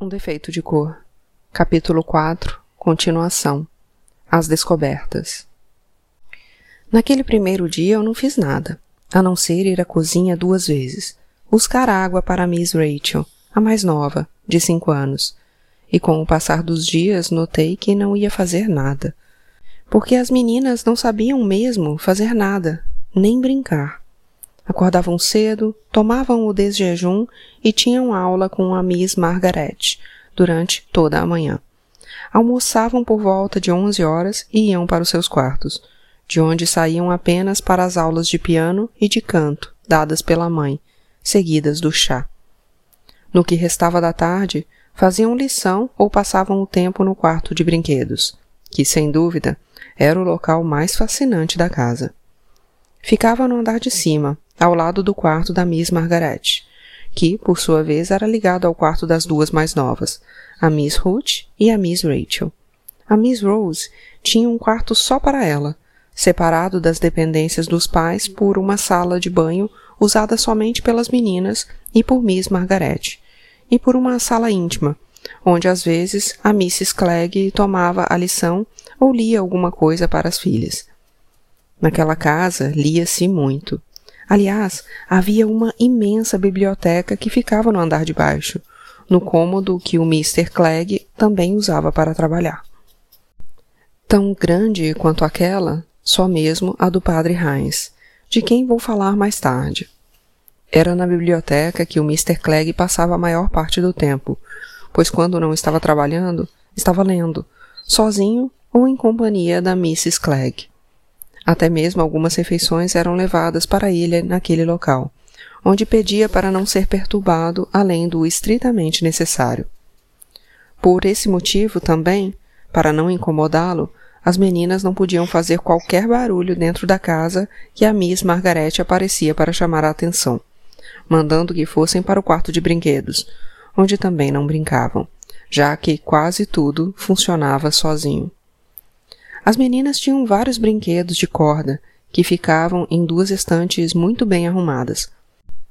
Um defeito de cor. Capítulo 4. Continuação. As descobertas. Naquele primeiro dia eu não fiz nada, a não ser ir à cozinha duas vezes, buscar água para Miss Rachel, a mais nova, de cinco anos. E com o passar dos dias notei que não ia fazer nada, porque as meninas não sabiam mesmo fazer nada, nem brincar. Acordavam cedo, tomavam o desjejum e tinham aula com a Miss Margaret durante toda a manhã. Almoçavam por volta de onze horas e iam para os seus quartos, de onde saíam apenas para as aulas de piano e de canto dadas pela mãe, seguidas do chá. No que restava da tarde, faziam lição ou passavam o tempo no quarto de brinquedos, que, sem dúvida, era o local mais fascinante da casa. Ficava no andar de cima, ao lado do quarto da Miss Margaret, que, por sua vez, era ligado ao quarto das duas mais novas, a Miss Ruth e a Miss Rachel. A Miss Rose tinha um quarto só para ela, separado das dependências dos pais por uma sala de banho usada somente pelas meninas e por Miss Margaret, e por uma sala íntima, onde às vezes a Mrs. Clegg tomava a lição ou lia alguma coisa para as filhas. Naquela casa lia-se muito. Aliás, havia uma imensa biblioteca que ficava no andar de baixo, no cômodo que o Mr. Clegg também usava para trabalhar. Tão grande quanto aquela, só mesmo a do padre Heinz, de quem vou falar mais tarde. Era na biblioteca que o Mr. Clegg passava a maior parte do tempo, pois quando não estava trabalhando, estava lendo, sozinho ou em companhia da Mrs. Clegg. Até mesmo algumas refeições eram levadas para ele naquele local, onde pedia para não ser perturbado além do estritamente necessário. Por esse motivo também, para não incomodá-lo, as meninas não podiam fazer qualquer barulho dentro da casa que a Miss Margarete aparecia para chamar a atenção, mandando que fossem para o quarto de brinquedos, onde também não brincavam, já que quase tudo funcionava sozinho. As meninas tinham vários brinquedos de corda que ficavam em duas estantes muito bem arrumadas.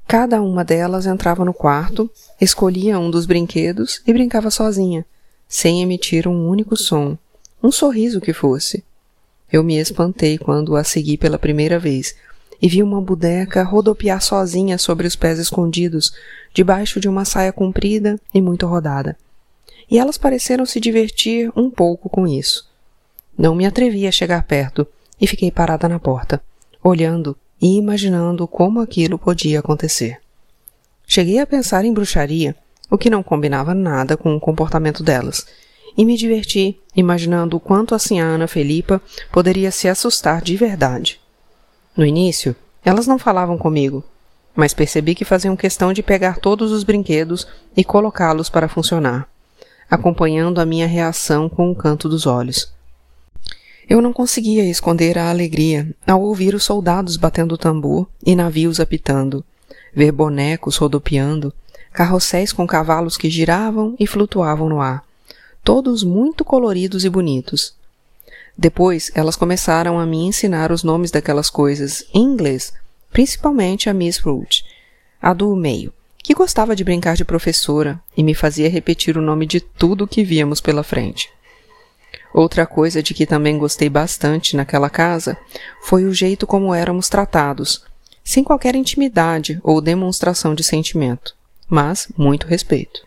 Cada uma delas entrava no quarto, escolhia um dos brinquedos e brincava sozinha, sem emitir um único som, um sorriso que fosse. Eu me espantei quando a segui pela primeira vez e vi uma boneca rodopiar sozinha sobre os pés escondidos, debaixo de uma saia comprida e muito rodada. E elas pareceram se divertir um pouco com isso. Não me atrevi a chegar perto e fiquei parada na porta, olhando e imaginando como aquilo podia acontecer. Cheguei a pensar em bruxaria, o que não combinava nada com o comportamento delas, e me diverti imaginando o quanto assim a Ana Felipa poderia se assustar de verdade. No início, elas não falavam comigo, mas percebi que faziam questão de pegar todos os brinquedos e colocá-los para funcionar, acompanhando a minha reação com o canto dos olhos. Eu não conseguia esconder a alegria ao ouvir os soldados batendo tambor e navios apitando, ver bonecos rodopiando, carrosséis com cavalos que giravam e flutuavam no ar, todos muito coloridos e bonitos. Depois elas começaram a me ensinar os nomes daquelas coisas em inglês, principalmente a Miss Ruth, a do meio, que gostava de brincar de professora e me fazia repetir o nome de tudo que víamos pela frente. Outra coisa de que também gostei bastante naquela casa foi o jeito como éramos tratados, sem qualquer intimidade ou demonstração de sentimento, mas muito respeito.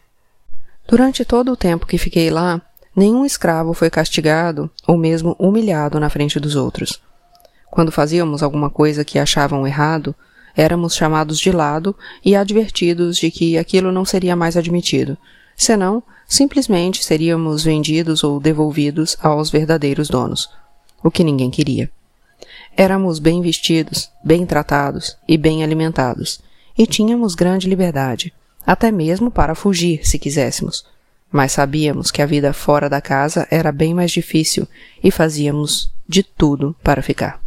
Durante todo o tempo que fiquei lá, nenhum escravo foi castigado ou mesmo humilhado na frente dos outros. Quando fazíamos alguma coisa que achavam errado, éramos chamados de lado e advertidos de que aquilo não seria mais admitido, senão simplesmente seríamos vendidos ou devolvidos aos verdadeiros donos, o que ninguém queria. Éramos bem vestidos, bem tratados e bem alimentados, e tínhamos grande liberdade, até mesmo para fugir, se quiséssemos. Mas sabíamos que a vida fora da casa era bem mais difícil e fazíamos de tudo para ficar.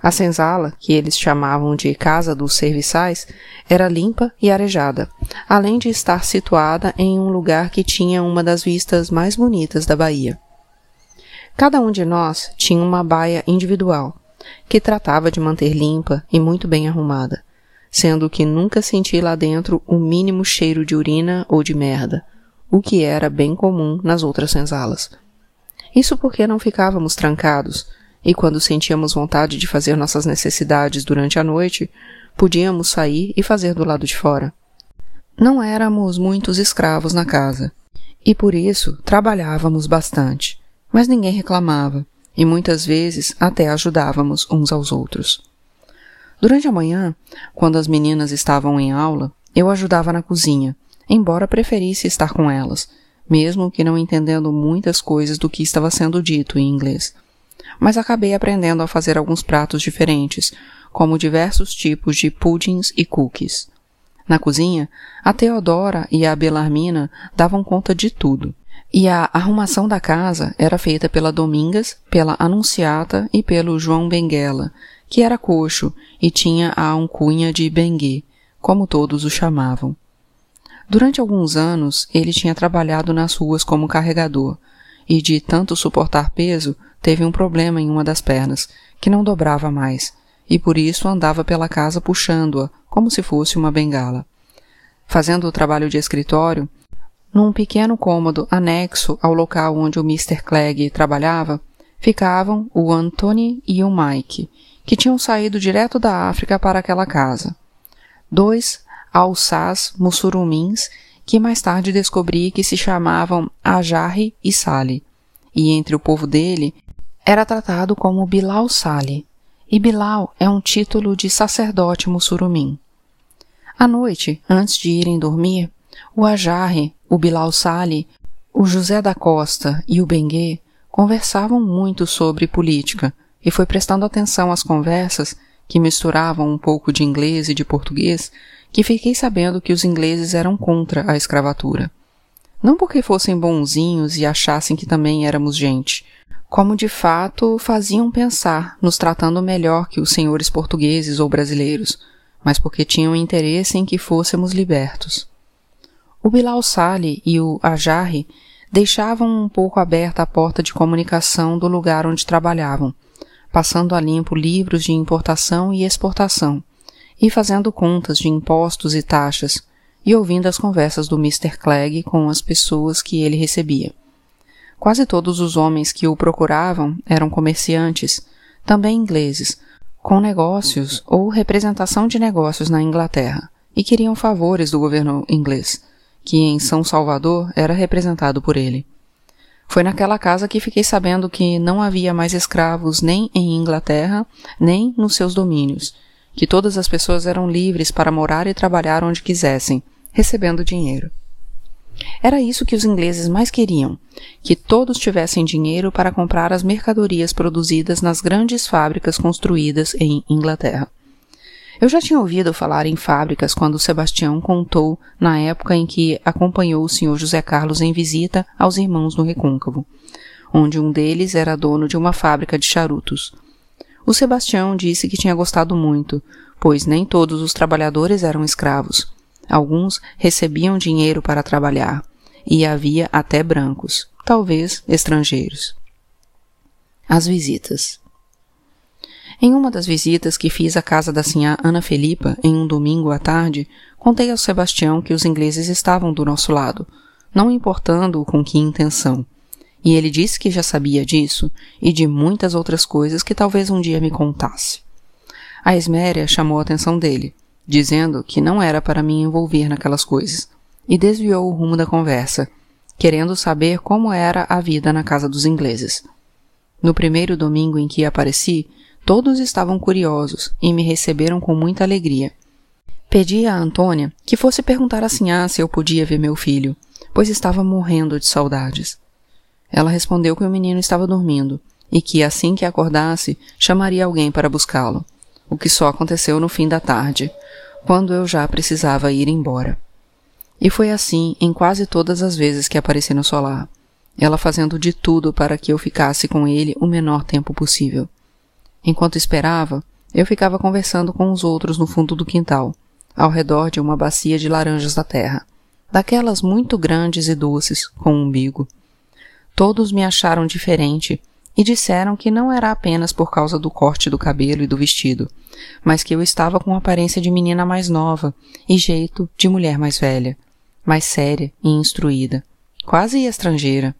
A senzala, que eles chamavam de Casa dos Serviçais, era limpa e arejada, além de estar situada em um lugar que tinha uma das vistas mais bonitas da Bahia. Cada um de nós tinha uma baia individual, que tratava de manter limpa e muito bem arrumada, sendo que nunca senti lá dentro o mínimo cheiro de urina ou de merda, o que era bem comum nas outras senzalas. Isso porque não ficávamos trancados, e quando sentíamos vontade de fazer nossas necessidades durante a noite, podíamos sair e fazer do lado de fora. Não éramos muitos escravos na casa, e por isso trabalhávamos bastante, mas ninguém reclamava, e muitas vezes até ajudávamos uns aos outros. Durante a manhã, quando as meninas estavam em aula, eu ajudava na cozinha, embora preferisse estar com elas, mesmo que não entendendo muitas coisas do que estava sendo dito em inglês. Mas acabei aprendendo a fazer alguns pratos diferentes, como diversos tipos de pudins e cookies. Na cozinha, a Teodora e a Belarmina davam conta de tudo, e a arrumação da casa era feita pela Domingas, pela Anunciata e pelo João Benguela, que era coxo e tinha a alcunha de Bengue, como todos o chamavam. Durante alguns anos, ele tinha trabalhado nas ruas como carregador, e de tanto suportar peso, teve um problema em uma das pernas, que não dobrava mais, e por isso andava pela casa puxando-a, como se fosse uma bengala. Fazendo o trabalho de escritório, num pequeno cômodo anexo ao local onde o Mr. Clegg trabalhava, ficavam o Anthony e o Mike, que tinham saído direto da África para aquela casa. Dois alçás mussurumins que mais tarde descobri que se chamavam Ajarre e Sali, e entre o povo dele era tratado como Bilal Sali, e Bilal é um título de sacerdote mussurumim. À noite, antes de irem dormir, o Ajarre, o Bilal Sali, o José da Costa e o Bengue conversavam muito sobre política, e foi prestando atenção às conversas, que misturavam um pouco de inglês e de português, que fiquei sabendo que os ingleses eram contra a escravatura. Não porque fossem bonzinhos e achassem que também éramos gente, como de fato faziam pensar, nos tratando melhor que os senhores portugueses ou brasileiros, mas porque tinham interesse em que fôssemos libertos. O Bilal Sali e o Ajarre deixavam um pouco aberta a porta de comunicação do lugar onde trabalhavam, passando a limpo livros de importação e exportação, e fazendo contas de impostos e taxas, e ouvindo as conversas do Mr. Clegg com as pessoas que ele recebia. Quase todos os homens que o procuravam eram comerciantes, também ingleses, com negócios ou representação de negócios na Inglaterra, e queriam favores do governo inglês, que em São Salvador era representado por ele. Foi naquela casa que fiquei sabendo que não havia mais escravos nem em Inglaterra, nem nos seus domínios, que todas as pessoas eram livres para morar e trabalhar onde quisessem, recebendo dinheiro. Era isso que os ingleses mais queriam, que todos tivessem dinheiro para comprar as mercadorias produzidas nas grandes fábricas construídas em Inglaterra. Eu já tinha ouvido falar em fábricas quando Sebastião contou na época em que acompanhou o senhor José Carlos em visita aos irmãos no Recôncavo, onde um deles era dono de uma fábrica de charutos. O Sebastião disse que tinha gostado muito, pois nem todos os trabalhadores eram escravos. Alguns recebiam dinheiro para trabalhar, e havia até brancos, talvez estrangeiros. As visitas. Em uma das visitas que fiz à casa da sinhá Ana Felipa em um domingo à tarde, contei ao Sebastião que os ingleses estavam do nosso lado, não importando com que intenção. E ele disse que já sabia disso e de muitas outras coisas que talvez um dia me contasse. A Esméria chamou a atenção dele, dizendo que não era para me envolver naquelas coisas, e desviou o rumo da conversa, querendo saber como era a vida na casa dos ingleses. No primeiro domingo em que apareci, Todos estavam curiosos e me receberam com muita alegria. Pedi a Antônia que fosse perguntar a Sinhá se eu podia ver meu filho, pois estava morrendo de saudades. Ela respondeu que o menino estava dormindo e que assim que acordasse chamaria alguém para buscá-lo, o que só aconteceu no fim da tarde, quando eu já precisava ir embora. E foi assim em quase todas as vezes que apareci no solar, ela fazendo de tudo para que eu ficasse com ele o menor tempo possível. Enquanto esperava, eu ficava conversando com os outros no fundo do quintal, ao redor de uma bacia de laranjas da terra, daquelas muito grandes e doces, com um umbigo. Todos me acharam diferente e disseram que não era apenas por causa do corte do cabelo e do vestido, mas que eu estava com aparência de menina mais nova e jeito de mulher mais velha, mais séria e instruída. quase estrangeira.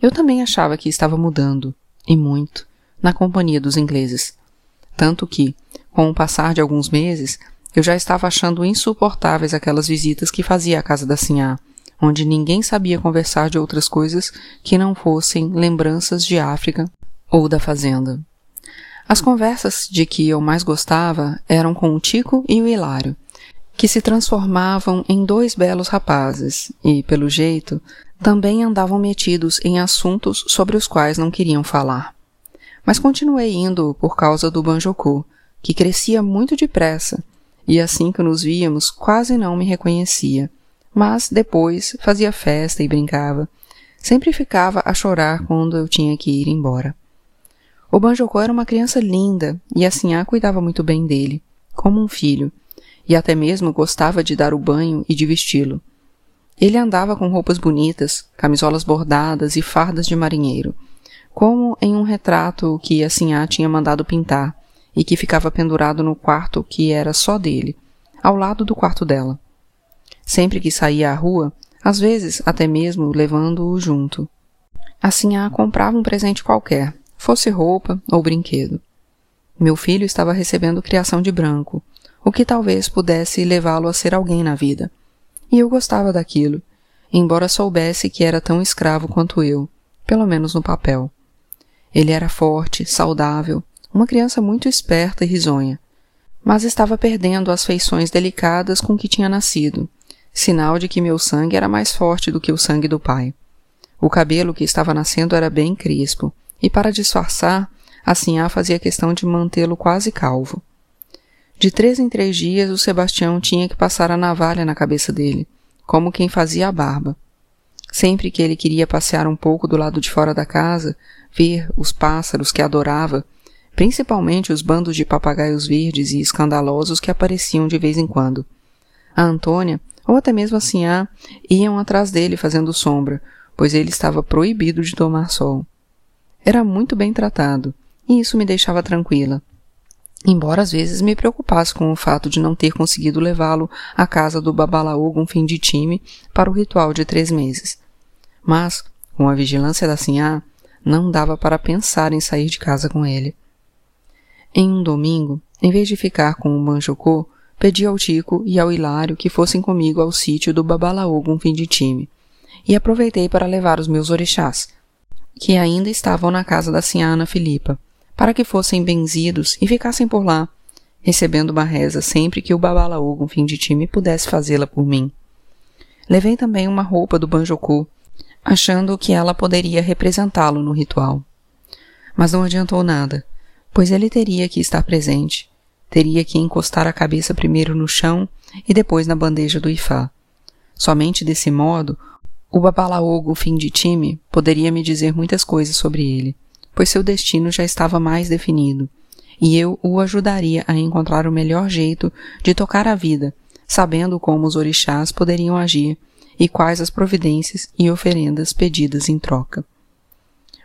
Eu também achava que estava mudando, e muito, na companhia dos ingleses. Tanto que, com o passar de alguns meses, eu já estava achando insuportáveis aquelas visitas que fazia à casa da Sinhá, onde ninguém sabia conversar de outras coisas que não fossem lembranças de África ou da fazenda. As conversas de que eu mais gostava eram com o Tico e o Hilário, que se transformavam em dois belos rapazes e, pelo jeito, também andavam metidos em assuntos sobre os quais não queriam falar. Mas continuei indo por causa do Banjocô, que crescia muito depressa, e assim que nos víamos quase não me reconhecia. Mas depois fazia festa e brincava. Sempre ficava a chorar quando eu tinha que ir embora. O Banjocô era uma criança linda e a Sinhá cuidava muito bem dele, como um filho, e até mesmo gostava de dar o banho e de vesti-lo. Ele andava com roupas bonitas, camisolas bordadas e fardas de marinheiro, como em um retrato que a Sinhá tinha mandado pintar e que ficava pendurado no quarto que era só dele, ao lado do quarto dela. Sempre que saía à rua, às vezes até mesmo levando-o junto. A Sinhá comprava um presente qualquer, fosse roupa ou brinquedo. Meu filho estava recebendo criação de branco, o que talvez pudesse levá-lo a ser alguém na vida e eu gostava daquilo, embora soubesse que era tão escravo quanto eu, pelo menos no papel. Ele era forte, saudável, uma criança muito esperta e risonha, mas estava perdendo as feições delicadas com que tinha nascido, sinal de que meu sangue era mais forte do que o sangue do pai. O cabelo que estava nascendo era bem crespo, e para disfarçar, a Sinhá fazia questão de mantê-lo quase calvo. De três em três dias, o Sebastião tinha que passar a navalha na cabeça dele, como quem fazia a barba. Sempre que ele queria passear um pouco do lado de fora da casa, ver os pássaros que adorava, principalmente os bandos de papagaios verdes e escandalosos que apareciam de vez em quando. A Antônia, ou até mesmo a Sinhá, iam atrás dele fazendo sombra, pois ele estava proibido de tomar sol. Era muito bem tratado, e isso me deixava tranquila embora às vezes me preocupasse com o fato de não ter conseguido levá-lo à casa do Babalaogo um fim de time para o ritual de três meses. Mas, com a vigilância da Sinhá, não dava para pensar em sair de casa com ele. Em um domingo, em vez de ficar com o Manjocô, pedi ao Tico e ao Hilário que fossem comigo ao sítio do Babalaogo um fim de time, e aproveitei para levar os meus orixás, que ainda estavam na casa da Sinhá Filipa, para que fossem benzidos e ficassem por lá, recebendo uma reza sempre que o Babalaogo, um fim de time, pudesse fazê-la por mim. Levei também uma roupa do Banjoku, achando que ela poderia representá-lo no ritual. Mas não adiantou nada, pois ele teria que estar presente, teria que encostar a cabeça primeiro no chão e depois na bandeja do Ifá. Somente desse modo, o Babalaogo, fim de time, poderia me dizer muitas coisas sobre ele pois seu destino já estava mais definido, e eu o ajudaria a encontrar o melhor jeito de tocar a vida, sabendo como os orixás poderiam agir e quais as providências e oferendas pedidas em troca.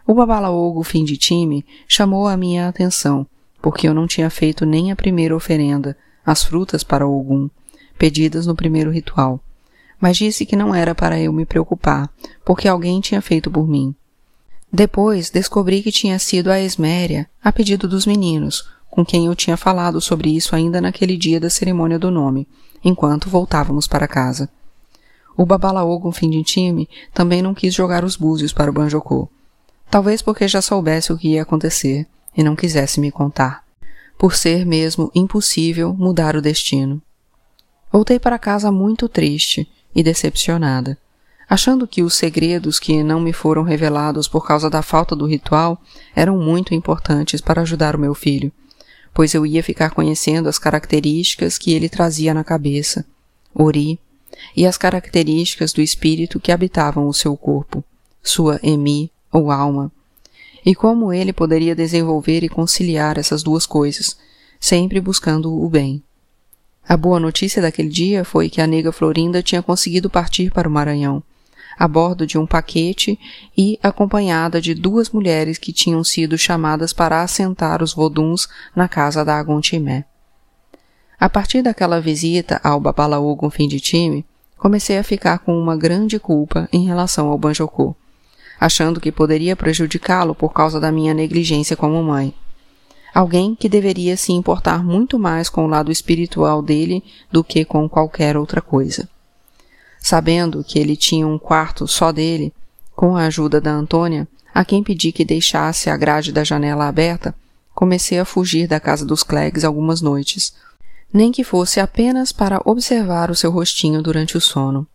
O Babalaogo fim de time chamou a minha atenção, porque eu não tinha feito nem a primeira oferenda, as frutas para Ogum, pedidas no primeiro ritual, mas disse que não era para eu me preocupar, porque alguém tinha feito por mim. Depois descobri que tinha sido a Esméria, a pedido dos meninos, com quem eu tinha falado sobre isso ainda naquele dia da cerimônia do nome, enquanto voltávamos para casa. O Babalaogo, fim de time, também não quis jogar os búzios para o Banjocô. Talvez porque já soubesse o que ia acontecer e não quisesse me contar. Por ser mesmo impossível mudar o destino. Voltei para casa muito triste e decepcionada achando que os segredos que não me foram revelados por causa da falta do ritual eram muito importantes para ajudar o meu filho, pois eu ia ficar conhecendo as características que ele trazia na cabeça, Ori, e as características do espírito que habitavam o seu corpo, sua emi ou alma, e como ele poderia desenvolver e conciliar essas duas coisas, sempre buscando o bem. A boa notícia daquele dia foi que a nega Florinda tinha conseguido partir para o Maranhão, a bordo de um paquete e acompanhada de duas mulheres que tinham sido chamadas para assentar os voduns na casa da Agontimé. A partir daquela visita ao Babalaú com fim de time, comecei a ficar com uma grande culpa em relação ao Banjocô, achando que poderia prejudicá-lo por causa da minha negligência como mãe. Alguém que deveria se importar muito mais com o lado espiritual dele do que com qualquer outra coisa. Sabendo que ele tinha um quarto só dele, com a ajuda da Antônia, a quem pedi que deixasse a grade da janela aberta, comecei a fugir da casa dos Cleggs algumas noites, nem que fosse apenas para observar o seu rostinho durante o sono.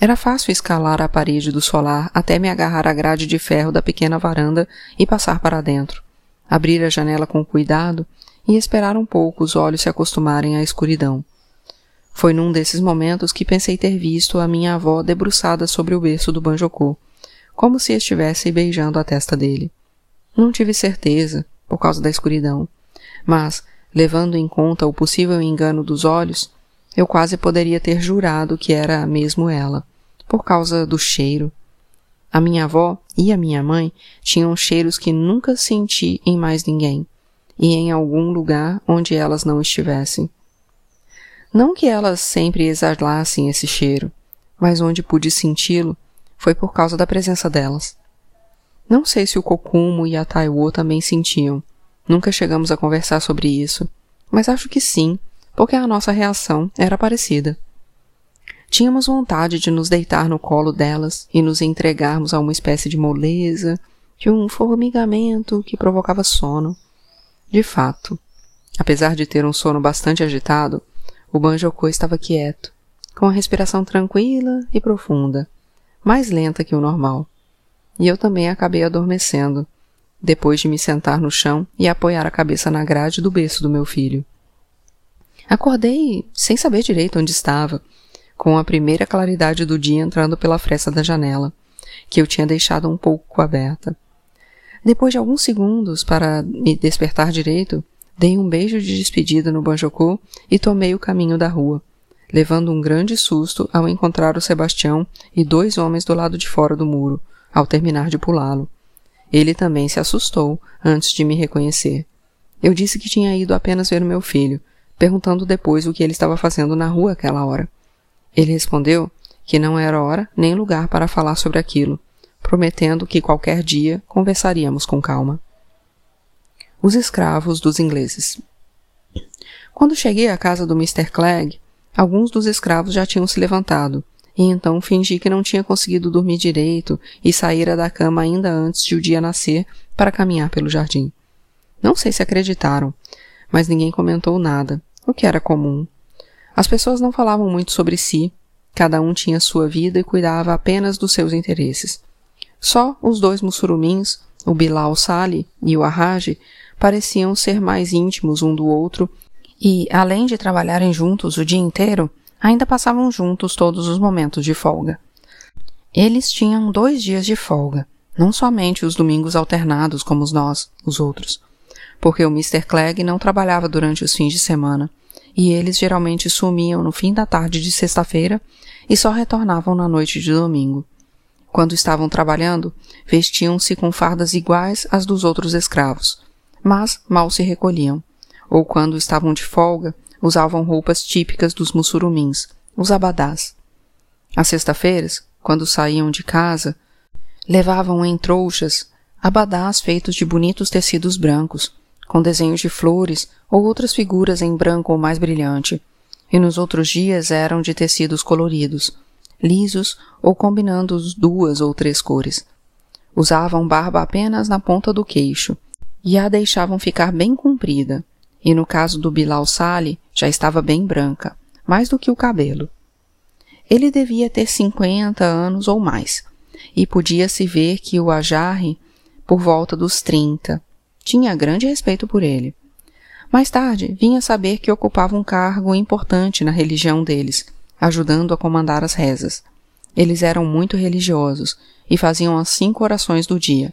Era fácil escalar a parede do solar até me agarrar à grade de ferro da pequena varanda e passar para dentro, abrir a janela com cuidado e esperar um pouco os olhos se acostumarem à escuridão. Foi num desses momentos que pensei ter visto a minha avó debruçada sobre o berço do Banjocô, como se estivesse beijando a testa dele. Não tive certeza, por causa da escuridão, mas, levando em conta o possível engano dos olhos, eu quase poderia ter jurado que era mesmo ela, por causa do cheiro. A minha avó e a minha mãe tinham cheiros que nunca senti em mais ninguém, e em algum lugar onde elas não estivessem. Não que elas sempre exalassem esse cheiro, mas onde pude senti-lo foi por causa da presença delas. Não sei se o Kokumo e a Taiwo também sentiam. Nunca chegamos a conversar sobre isso, mas acho que sim, porque a nossa reação era parecida. Tínhamos vontade de nos deitar no colo delas e nos entregarmos a uma espécie de moleza, de um formigamento que provocava sono. De fato, apesar de ter um sono bastante agitado, o Banjoko estava quieto, com a respiração tranquila e profunda mais lenta que o normal. E eu também acabei adormecendo, depois de me sentar no chão e apoiar a cabeça na grade do berço do meu filho. Acordei sem saber direito onde estava, com a primeira claridade do dia entrando pela fresta da janela, que eu tinha deixado um pouco aberta. Depois de alguns segundos para me despertar direito, dei um beijo de despedida no Banjocô e tomei o caminho da rua, levando um grande susto ao encontrar o Sebastião e dois homens do lado de fora do muro, ao terminar de pulá-lo. Ele também se assustou antes de me reconhecer. Eu disse que tinha ido apenas ver o meu filho, perguntando depois o que ele estava fazendo na rua aquela hora. Ele respondeu que não era hora nem lugar para falar sobre aquilo, prometendo que qualquer dia conversaríamos com calma. Os escravos dos ingleses. Quando cheguei à casa do Mr. Clegg, Alguns dos escravos já tinham se levantado, e então fingi que não tinha conseguido dormir direito e saíra da cama ainda antes de o dia nascer para caminhar pelo jardim. Não sei se acreditaram, mas ninguém comentou nada, o que era comum. As pessoas não falavam muito sobre si, cada um tinha sua vida e cuidava apenas dos seus interesses. Só os dois mussurumins, o Bilal Sali e o Arrage, pareciam ser mais íntimos um do outro e, além de trabalharem juntos o dia inteiro, ainda passavam juntos todos os momentos de folga. Eles tinham dois dias de folga, não somente os domingos alternados como nós, os outros, porque o Mr. Clegg não trabalhava durante os fins de semana, e eles geralmente sumiam no fim da tarde de sexta-feira e só retornavam na noite de domingo. Quando estavam trabalhando, vestiam-se com fardas iguais às dos outros escravos, mas mal se recolhiam ou quando estavam de folga, usavam roupas típicas dos mussurumins, os abadás. Às sexta-feiras, quando saíam de casa, levavam em trouxas abadás feitos de bonitos tecidos brancos, com desenhos de flores ou outras figuras em branco ou mais brilhante, e nos outros dias eram de tecidos coloridos, lisos ou combinando duas ou três cores. Usavam barba apenas na ponta do queixo, e a deixavam ficar bem comprida, e no caso do Bilal Sali já estava bem branca, mais do que o cabelo. Ele devia ter cinquenta anos ou mais, e podia-se ver que o Ajarre, por volta dos trinta, tinha grande respeito por ele. Mais tarde, vinha saber que ocupava um cargo importante na religião deles, ajudando a comandar as rezas. Eles eram muito religiosos e faziam as cinco orações do dia,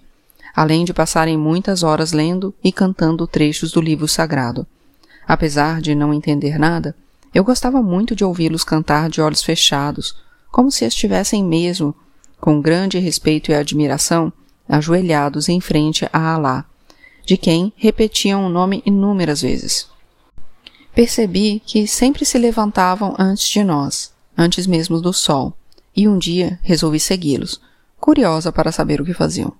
além de passarem muitas horas lendo e cantando trechos do livro sagrado. Apesar de não entender nada, eu gostava muito de ouvi-los cantar de olhos fechados, como se estivessem mesmo, com grande respeito e admiração, ajoelhados em frente a Alá, de quem repetiam o nome inúmeras vezes. Percebi que sempre se levantavam antes de nós, antes mesmo do sol, e um dia resolvi segui-los, curiosa para saber o que faziam.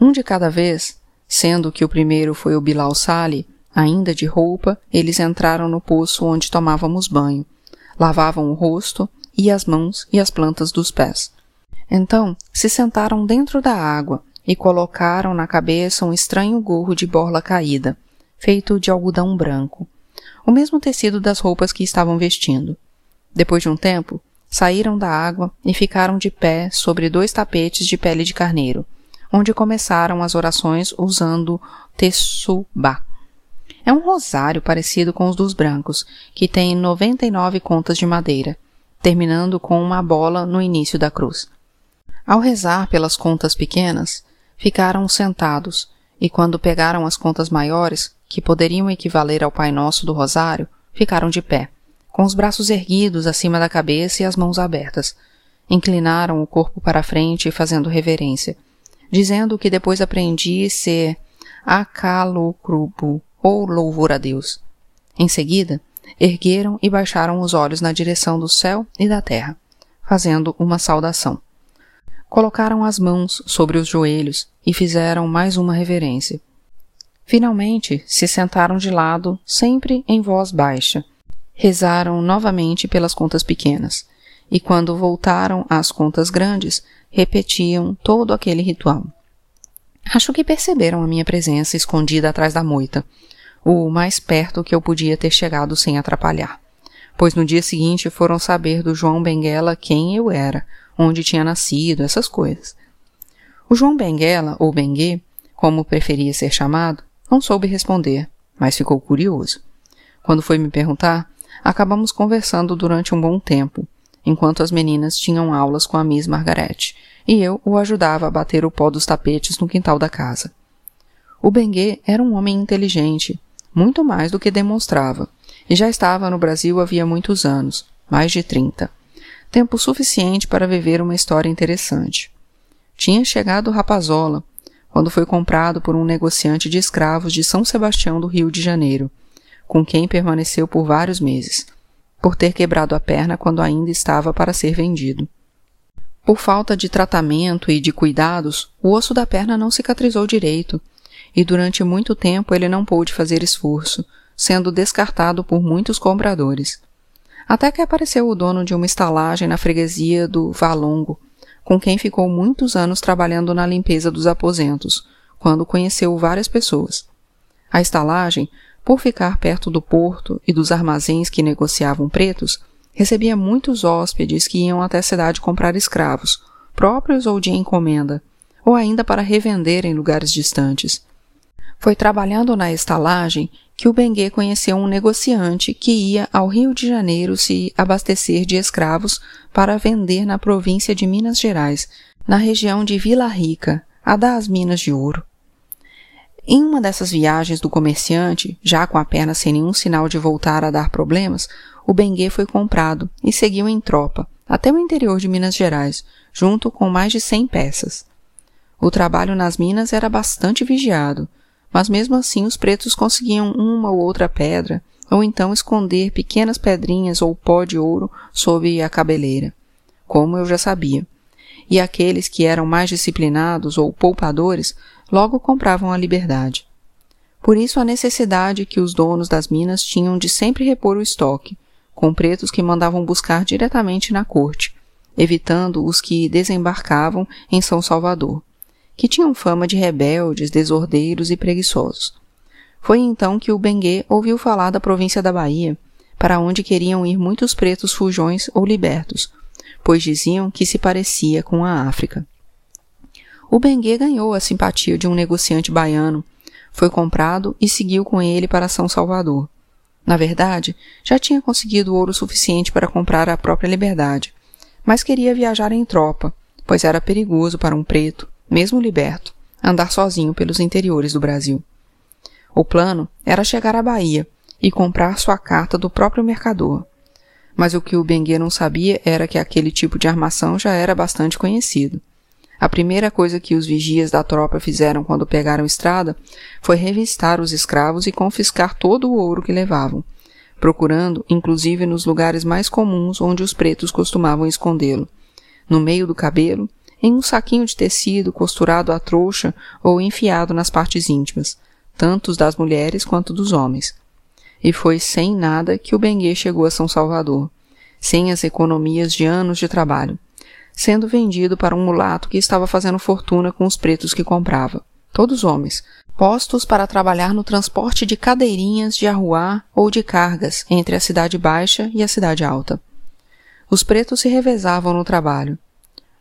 Um de cada vez, sendo que o primeiro foi o Bilal Sali, ainda de roupa, eles entraram no poço onde tomávamos banho, lavavam o rosto e as mãos e as plantas dos pés. Então se sentaram dentro da água e colocaram na cabeça um estranho gorro de borla caída, feito de algodão branco, o mesmo tecido das roupas que estavam vestindo. Depois de um tempo, saíram da água e ficaram de pé sobre dois tapetes de pele de carneiro, onde começaram as orações usando tessubá. É um rosário parecido com os dos brancos, que tem 99 contas de madeira, terminando com uma bola no início da cruz. Ao rezar pelas contas pequenas, ficaram sentados, e quando pegaram as contas maiores, que poderiam equivaler ao Pai Nosso do Rosário, ficaram de pé, com os braços erguidos acima da cabeça e as mãos abertas. Inclinaram o corpo para a frente, fazendo reverência, dizendo que depois aprendi ser Akalokrubu, ou louvor a Deus. Em seguida, ergueram e baixaram os olhos na direção do céu e da terra, fazendo uma saudação. Colocaram as mãos sobre os joelhos e fizeram mais uma reverência. Finalmente se sentaram de lado, sempre em voz baixa. Rezaram novamente pelas contas pequenas, e quando voltaram às contas grandes, repetiam todo aquele ritual. Acho que perceberam a minha presença escondida atrás da moita, o mais perto que eu podia ter chegado sem atrapalhar, pois no dia seguinte foram saber do João Benguela quem eu era, onde tinha nascido, essas coisas. O João Benguela, ou Bengue, como preferia ser chamado, não soube responder, mas ficou curioso. Quando foi me perguntar, acabamos conversando durante um bom tempo, enquanto as meninas tinham aulas com a Miss Margaret, e eu o ajudava a bater o pó dos tapetes no quintal da casa. O Bengue era um homem inteligente, muito mais do que demonstrava, e já estava no Brasil havia muitos anos, mais de trinta tempo suficiente para viver uma história interessante. Tinha chegado Rapazola, quando foi comprado por um negociante de escravos de São Sebastião do Rio de Janeiro, com quem permaneceu por vários meses, por ter quebrado a perna quando ainda estava para ser vendido. Por falta de tratamento e de cuidados, o osso da perna não cicatrizou direito, e durante muito tempo ele não pôde fazer esforço, sendo descartado por muitos compradores. Até que apareceu o dono de uma estalagem na freguesia do Valongo, com quem ficou muitos anos trabalhando na limpeza dos aposentos, quando conheceu várias pessoas. A estalagem, por ficar perto do porto e dos armazéns que negociavam pretos, recebia muitos hóspedes que iam até a cidade comprar escravos, próprios ou de encomenda, ou ainda para revender em lugares distantes. Foi trabalhando na estalagem que o Bengue conheceu um negociante que ia ao Rio de Janeiro se abastecer de escravos para vender na província de Minas Gerais, na região de Vila Rica, a das minas de ouro. Em uma dessas viagens do comerciante, já com a perna sem nenhum sinal de voltar a dar problemas, o Bengue foi comprado e seguiu em tropa até o interior de Minas Gerais, junto com mais de cem peças. O trabalho nas minas era bastante vigiado, mas mesmo assim os pretos conseguiam uma ou outra pedra, ou então esconder pequenas pedrinhas ou pó de ouro sob a cabeleira, como eu já sabia. E aqueles que eram mais disciplinados ou poupadores logo compravam a liberdade. Por isso a necessidade que os donos das minas tinham de sempre repor o estoque, com pretos que mandavam buscar diretamente na corte, evitando os que desembarcavam em São Salvador que tinham fama de rebeldes, desordeiros e preguiçosos. Foi então que o Bengue ouviu falar da província da Bahia, para onde queriam ir muitos pretos fujões ou libertos, pois diziam que se parecia com a África. O Bengue ganhou a simpatia de um negociante baiano, foi comprado e seguiu com ele para São Salvador. Na verdade, já tinha conseguido ouro suficiente para comprar a própria liberdade, mas queria viajar em tropa, pois era perigoso para um preto, mesmo liberto, andar sozinho pelos interiores do Brasil. O plano era chegar à Bahia e comprar sua carta do próprio mercador. Mas o que o Bengue não sabia era que aquele tipo de armação já era bastante conhecido. A primeira coisa que os vigias da tropa fizeram quando pegaram estrada foi revistar os escravos e confiscar todo o ouro que levavam, procurando inclusive nos lugares mais comuns onde os pretos costumavam escondê-lo. No meio do cabelo, em um saquinho de tecido costurado à trouxa ou enfiado nas partes íntimas, tanto das mulheres quanto dos homens. E foi sem nada que o Benguê chegou a São Salvador, sem as economias de anos de trabalho, sendo vendido para um mulato que estava fazendo fortuna com os pretos que comprava, todos homens, postos para trabalhar no transporte de cadeirinhas de arruar ou de cargas entre a cidade baixa e a cidade alta. Os pretos se revezavam no trabalho,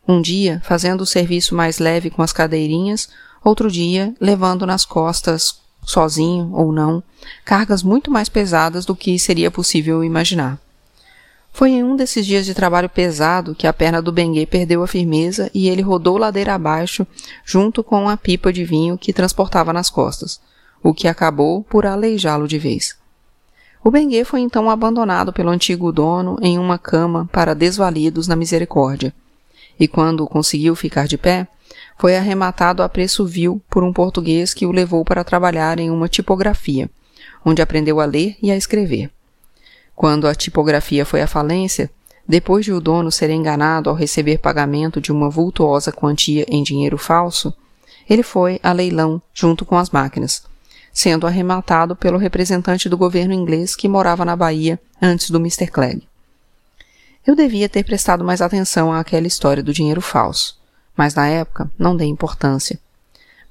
um dia fazendo o serviço mais leve com as cadeirinhas, outro dia levando nas costas, sozinho ou não, cargas muito mais pesadas do que seria possível imaginar. Foi em um desses dias de trabalho pesado que a perna do Benguê perdeu a firmeza e ele rodou ladeira abaixo junto com a pipa de vinho que transportava nas costas, o que acabou por aleijá-lo de vez. O Benguê foi então abandonado pelo antigo dono em uma cama para desvalidos na misericórdia e quando conseguiu ficar de pé, foi arrematado a preço vil por um português que o levou para trabalhar em uma tipografia, onde aprendeu a ler e a escrever. Quando a tipografia foi à falência, depois de o dono ser enganado ao receber pagamento de uma vultuosa quantia em dinheiro falso, ele foi a leilão junto com as máquinas, sendo arrematado pelo representante do governo inglês que morava na Bahia antes do Mr. Clegg. Eu devia ter prestado mais atenção àquela história do dinheiro falso, mas na época não dei importância.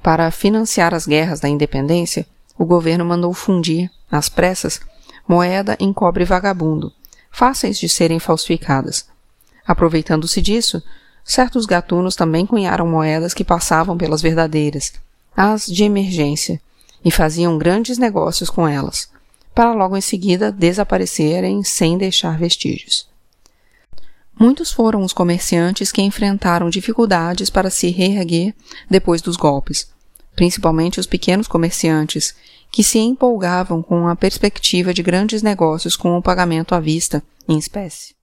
Para financiar as guerras da independência, o governo mandou fundir, às pressas, moeda em cobre vagabundo, fáceis de serem falsificadas. Aproveitando-se disso, certos gatunos também cunharam moedas que passavam pelas verdadeiras, as de emergência, e faziam grandes negócios com elas, para logo em seguida desaparecerem sem deixar vestígios. Muitos foram os comerciantes que enfrentaram dificuldades para se reerguer depois dos golpes, principalmente os pequenos comerciantes, que se empolgavam com a perspectiva de grandes negócios com o pagamento à vista, em espécie.